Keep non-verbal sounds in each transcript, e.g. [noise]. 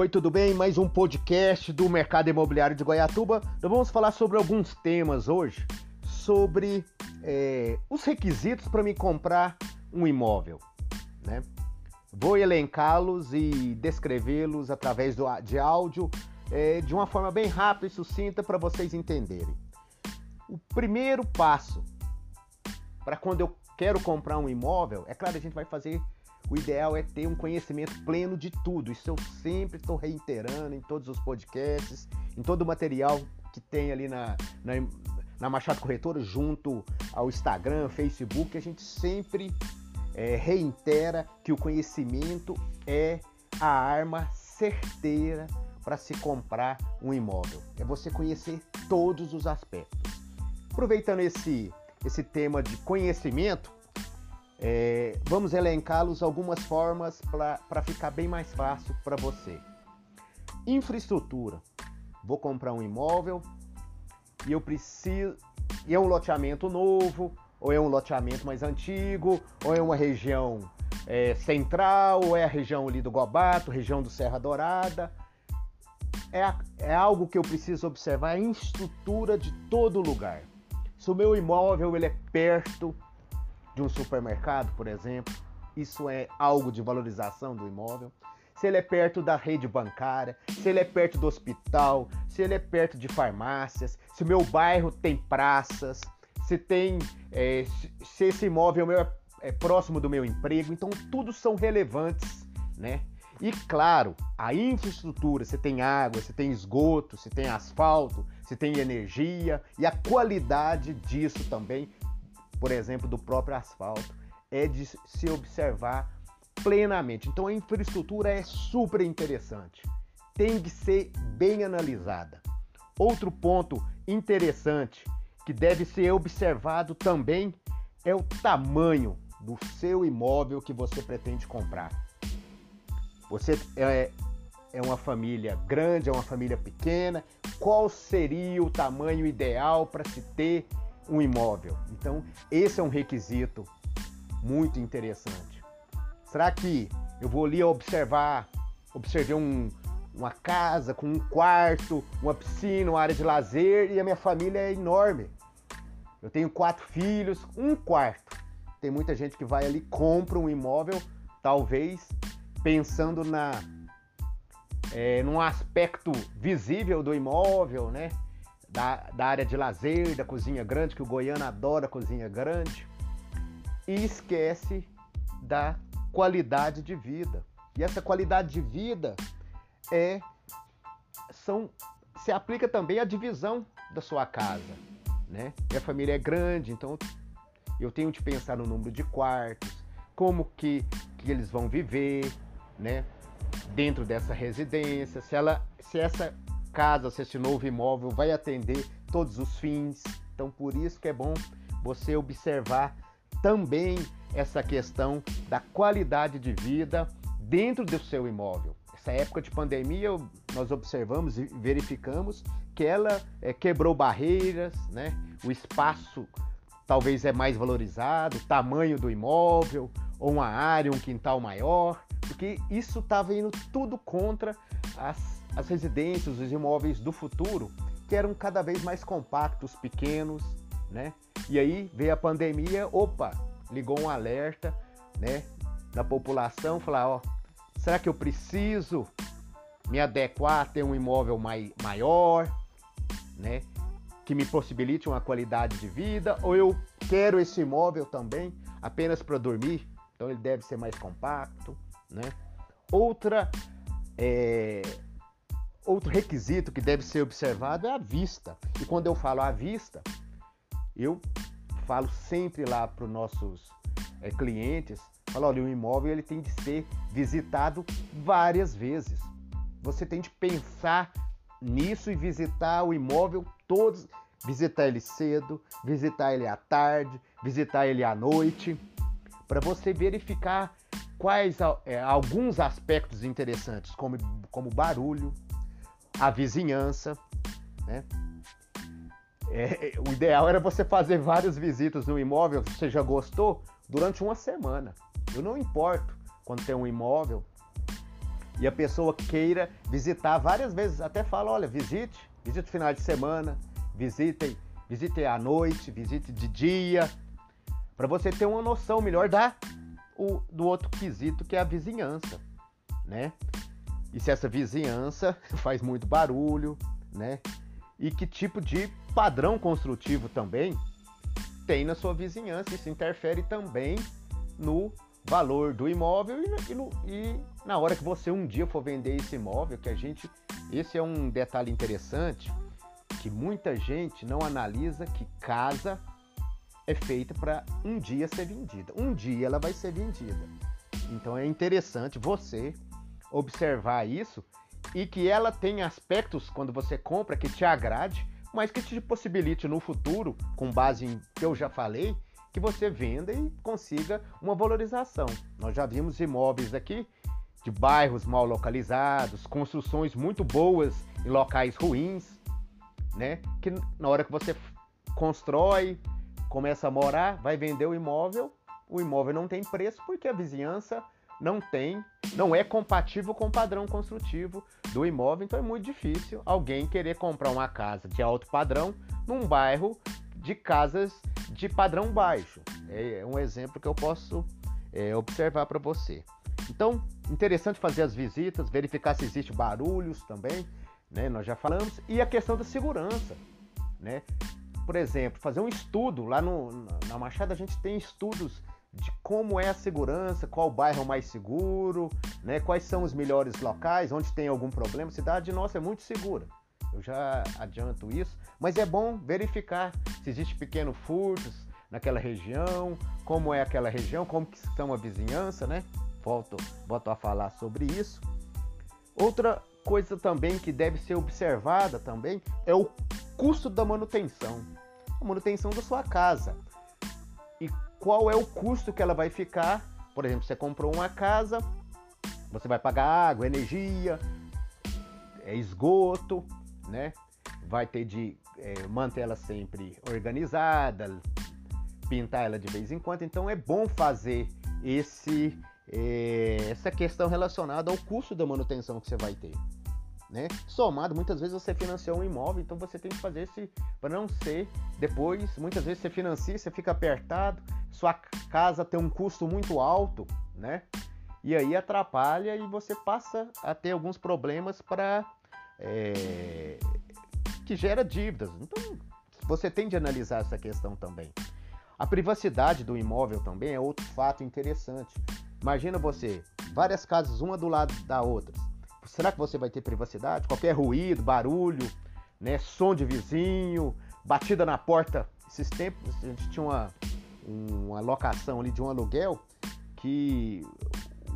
Oi, tudo bem? Mais um podcast do Mercado Imobiliário de Goiatuba. Vamos falar sobre alguns temas hoje, sobre é, os requisitos para me comprar um imóvel. Né? Vou elencá-los e descrevê-los através do, de áudio é, de uma forma bem rápida e sucinta para vocês entenderem. O primeiro passo para quando eu quero comprar um imóvel, é claro, a gente vai fazer o ideal é ter um conhecimento pleno de tudo. Isso eu sempre estou reiterando em todos os podcasts, em todo o material que tem ali na, na, na Machado Corretora, junto ao Instagram, Facebook. A gente sempre é, reitera que o conhecimento é a arma certeira para se comprar um imóvel. É você conhecer todos os aspectos. Aproveitando esse, esse tema de conhecimento, é, vamos elencá-los algumas formas para ficar bem mais fácil para você. Infraestrutura. Vou comprar um imóvel e eu preciso. E é um loteamento novo, ou é um loteamento mais antigo, ou é uma região é, central, ou é a região ali do Gobato, região do Serra Dourada. É, é algo que eu preciso observar a estrutura de todo lugar. Se o meu imóvel ele é perto de um supermercado, por exemplo, isso é algo de valorização do imóvel. Se ele é perto da rede bancária, se ele é perto do hospital, se ele é perto de farmácias, se meu bairro tem praças, se tem, é, se esse imóvel meu é, é próximo do meu emprego, então tudo são relevantes, né? E claro, a infraestrutura, você tem água, você tem esgoto, você tem asfalto, você tem energia e a qualidade disso também por exemplo, do próprio asfalto, é de se observar plenamente. Então a infraestrutura é super interessante, tem que ser bem analisada. Outro ponto interessante que deve ser observado também é o tamanho do seu imóvel que você pretende comprar. Você é, é uma família grande, é uma família pequena? Qual seria o tamanho ideal para se ter um imóvel. Então, esse é um requisito muito interessante. Será que eu vou ali observar, observei um, uma casa com um quarto, uma piscina, uma área de lazer e a minha família é enorme. Eu tenho quatro filhos, um quarto. Tem muita gente que vai ali compra um imóvel, talvez pensando na é, num aspecto visível do imóvel, né? Da, da área de lazer, da cozinha grande, que o goiano adora cozinha grande, e esquece da qualidade de vida. E essa qualidade de vida é são se aplica também à divisão da sua casa, né? Minha família é grande, então eu tenho de pensar no número de quartos, como que, que eles vão viver, né? Dentro dessa residência, se ela se essa casa, se esse novo imóvel vai atender todos os fins. Então, por isso que é bom você observar também essa questão da qualidade de vida dentro do seu imóvel. Essa época de pandemia, nós observamos e verificamos que ela é, quebrou barreiras, né? o espaço talvez é mais valorizado, o tamanho do imóvel, ou uma área, um quintal maior, porque isso estava indo tudo contra as as residências, os imóveis do futuro, que eram cada vez mais compactos, pequenos, né? E aí veio a pandemia, opa, ligou um alerta, né, da população, falar, ó, será que eu preciso me adequar a ter um imóvel mai, maior, né, que me possibilite uma qualidade de vida, ou eu quero esse imóvel também apenas para dormir, então ele deve ser mais compacto, né? Outra é, Outro requisito que deve ser observado é a vista. E quando eu falo a vista, eu falo sempre lá para os nossos é, clientes, falo, olha, o imóvel ele tem de ser visitado várias vezes. Você tem de pensar nisso e visitar o imóvel todos, visitar ele cedo, visitar ele à tarde, visitar ele à noite, para você verificar quais é, alguns aspectos interessantes, como, como barulho, a vizinhança, né? É, o ideal era você fazer várias visitas no imóvel, se você já gostou, durante uma semana. Eu não importo quando tem um imóvel e a pessoa queira visitar várias vezes, até fala, olha, visite, visite final de semana, visitem, visite à noite, visite de dia, para você ter uma noção melhor da o, do outro quesito que é a vizinhança, né? E se essa vizinhança [laughs] faz muito barulho, né? E que tipo de padrão construtivo também tem na sua vizinhança. Isso interfere também no valor do imóvel e, no, e, na hora que você um dia for vender esse imóvel, que a gente. Esse é um detalhe interessante que muita gente não analisa que casa é feita para um dia ser vendida. Um dia ela vai ser vendida. Então é interessante você observar isso e que ela tenha aspectos quando você compra que te agrade, mas que te possibilite no futuro, com base em que eu já falei, que você venda e consiga uma valorização. Nós já vimos imóveis aqui de bairros mal localizados, construções muito boas em locais ruins, né? Que na hora que você constrói, começa a morar, vai vender o imóvel, o imóvel não tem preço porque a vizinhança não tem, não é compatível com o padrão construtivo do imóvel, então é muito difícil alguém querer comprar uma casa de alto padrão num bairro de casas de padrão baixo. É um exemplo que eu posso é, observar para você. Então, interessante fazer as visitas, verificar se existe barulhos também, né? Nós já falamos e a questão da segurança, né? Por exemplo, fazer um estudo lá no, na Machada a gente tem estudos de como é a segurança, qual bairro é mais seguro, né? Quais são os melhores locais, onde tem algum problema. Cidade nossa é muito segura. Eu já adianto isso, mas é bom verificar se existe pequenos furtos naquela região, como é aquela região, como que estão a vizinhança, né? Volto, volto a falar sobre isso. Outra coisa também que deve ser observada também é o custo da manutenção. A manutenção da sua casa. Qual é o custo que ela vai ficar? Por exemplo, você comprou uma casa, você vai pagar água, energia, é esgoto, né? Vai ter de é, manter ela sempre organizada, pintar ela de vez em quando. Então é bom fazer esse é, essa questão relacionada ao custo da manutenção que você vai ter. Né? Somado, muitas vezes você financiou um imóvel, então você tem que fazer esse para não ser depois, muitas vezes você financia, você fica apertado, sua casa tem um custo muito alto, né? E aí atrapalha e você passa a ter alguns problemas para é, que gera dívidas. Então, você tem de analisar essa questão também. A privacidade do imóvel também é outro fato interessante. Imagina você, várias casas uma do lado da outra. Será que você vai ter privacidade? Qualquer ruído, barulho, né, som de vizinho, batida na porta. Esses tempos a gente tinha uma, uma locação ali de um aluguel que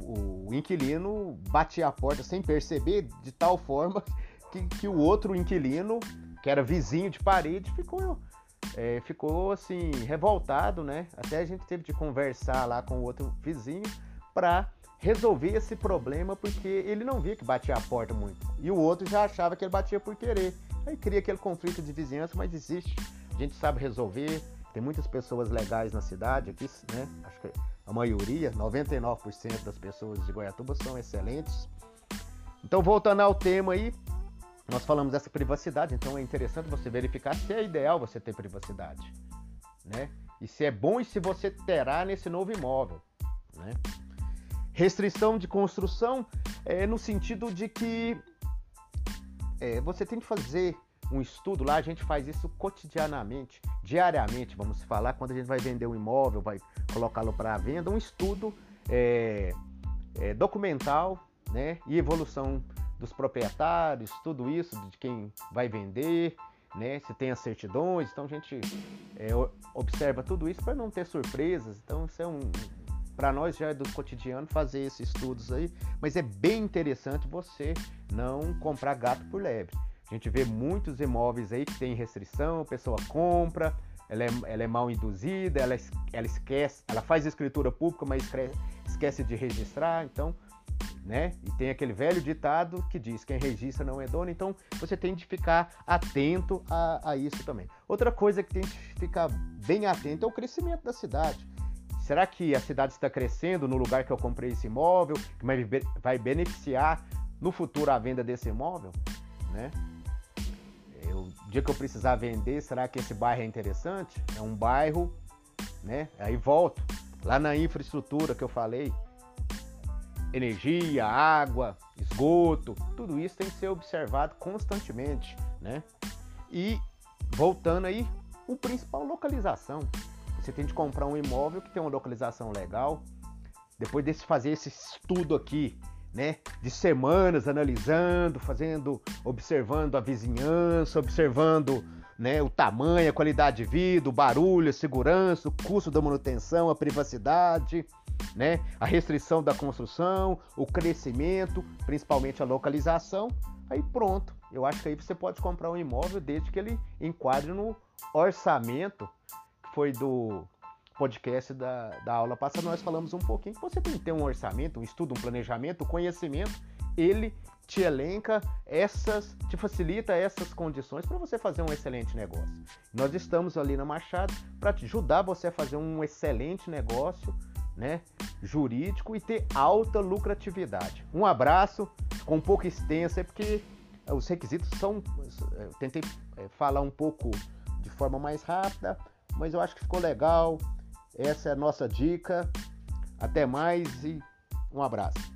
o inquilino batia a porta sem perceber, de tal forma [laughs] que, que o outro inquilino, que era vizinho de parede, ficou, é, ficou assim, revoltado, né? Até a gente teve de conversar lá com o outro vizinho para resolver esse problema, porque ele não via que batia a porta muito. E o outro já achava que ele batia por querer. Aí cria aquele conflito de vizinhança, mas existe. A gente sabe resolver. Tem muitas pessoas legais na cidade aqui, né? Acho que a maioria, 99% das pessoas de Goiatuba são excelentes. Então, voltando ao tema aí, nós falamos dessa privacidade, então é interessante você verificar se é ideal você ter privacidade, né? E se é bom e se você terá nesse novo imóvel, né? Restrição de construção é no sentido de que é, você tem que fazer um estudo lá, a gente faz isso cotidianamente, diariamente, vamos falar, quando a gente vai vender um imóvel, vai colocá-lo para venda, um estudo é, é, documental né, e evolução dos proprietários, tudo isso de quem vai vender, né? Se tem as certidões, então a gente é, observa tudo isso para não ter surpresas. Então isso é um, para nós já é do cotidiano fazer esses estudos aí, mas é bem interessante você não comprar gato por lebre. A gente vê muitos imóveis aí que tem restrição, a pessoa compra, ela é, ela é mal induzida, ela, ela esquece, ela faz escritura pública, mas esquece de registrar, então né? E tem aquele velho ditado que diz: quem registra não é dono, então você tem de ficar atento a, a isso também. Outra coisa que tem de ficar bem atento é o crescimento da cidade. Será que a cidade está crescendo no lugar que eu comprei esse imóvel, que vai beneficiar no futuro a venda desse imóvel, né? Eu, o dia que eu precisar vender, será que esse bairro é interessante? É um bairro, né? Aí volto lá na infraestrutura que eu falei, energia, água, esgoto, tudo isso tem que ser observado constantemente, né? E voltando aí, o principal localização. Você tem de comprar um imóvel que tem uma localização legal. Depois de fazer esse estudo aqui, né, de semanas analisando, fazendo, observando a vizinhança, observando, né, o tamanho, a qualidade de vida, o barulho, a segurança, o custo da manutenção, a privacidade, né, a restrição da construção, o crescimento, principalmente a localização, aí pronto. Eu acho que aí você pode comprar um imóvel desde que ele enquadre no orçamento foi do podcast da, da aula passada, nós falamos um pouquinho você tem que ter um orçamento, um estudo, um planejamento, um conhecimento, ele te elenca essas, te facilita essas condições para você fazer um excelente negócio. Nós estamos ali na Machado para te ajudar você a fazer um excelente negócio, né, jurídico e ter alta lucratividade. Um abraço, com um pouco extenso, é porque os requisitos são, eu tentei é, falar um pouco de forma mais rápida, mas eu acho que ficou legal. Essa é a nossa dica. Até mais e um abraço.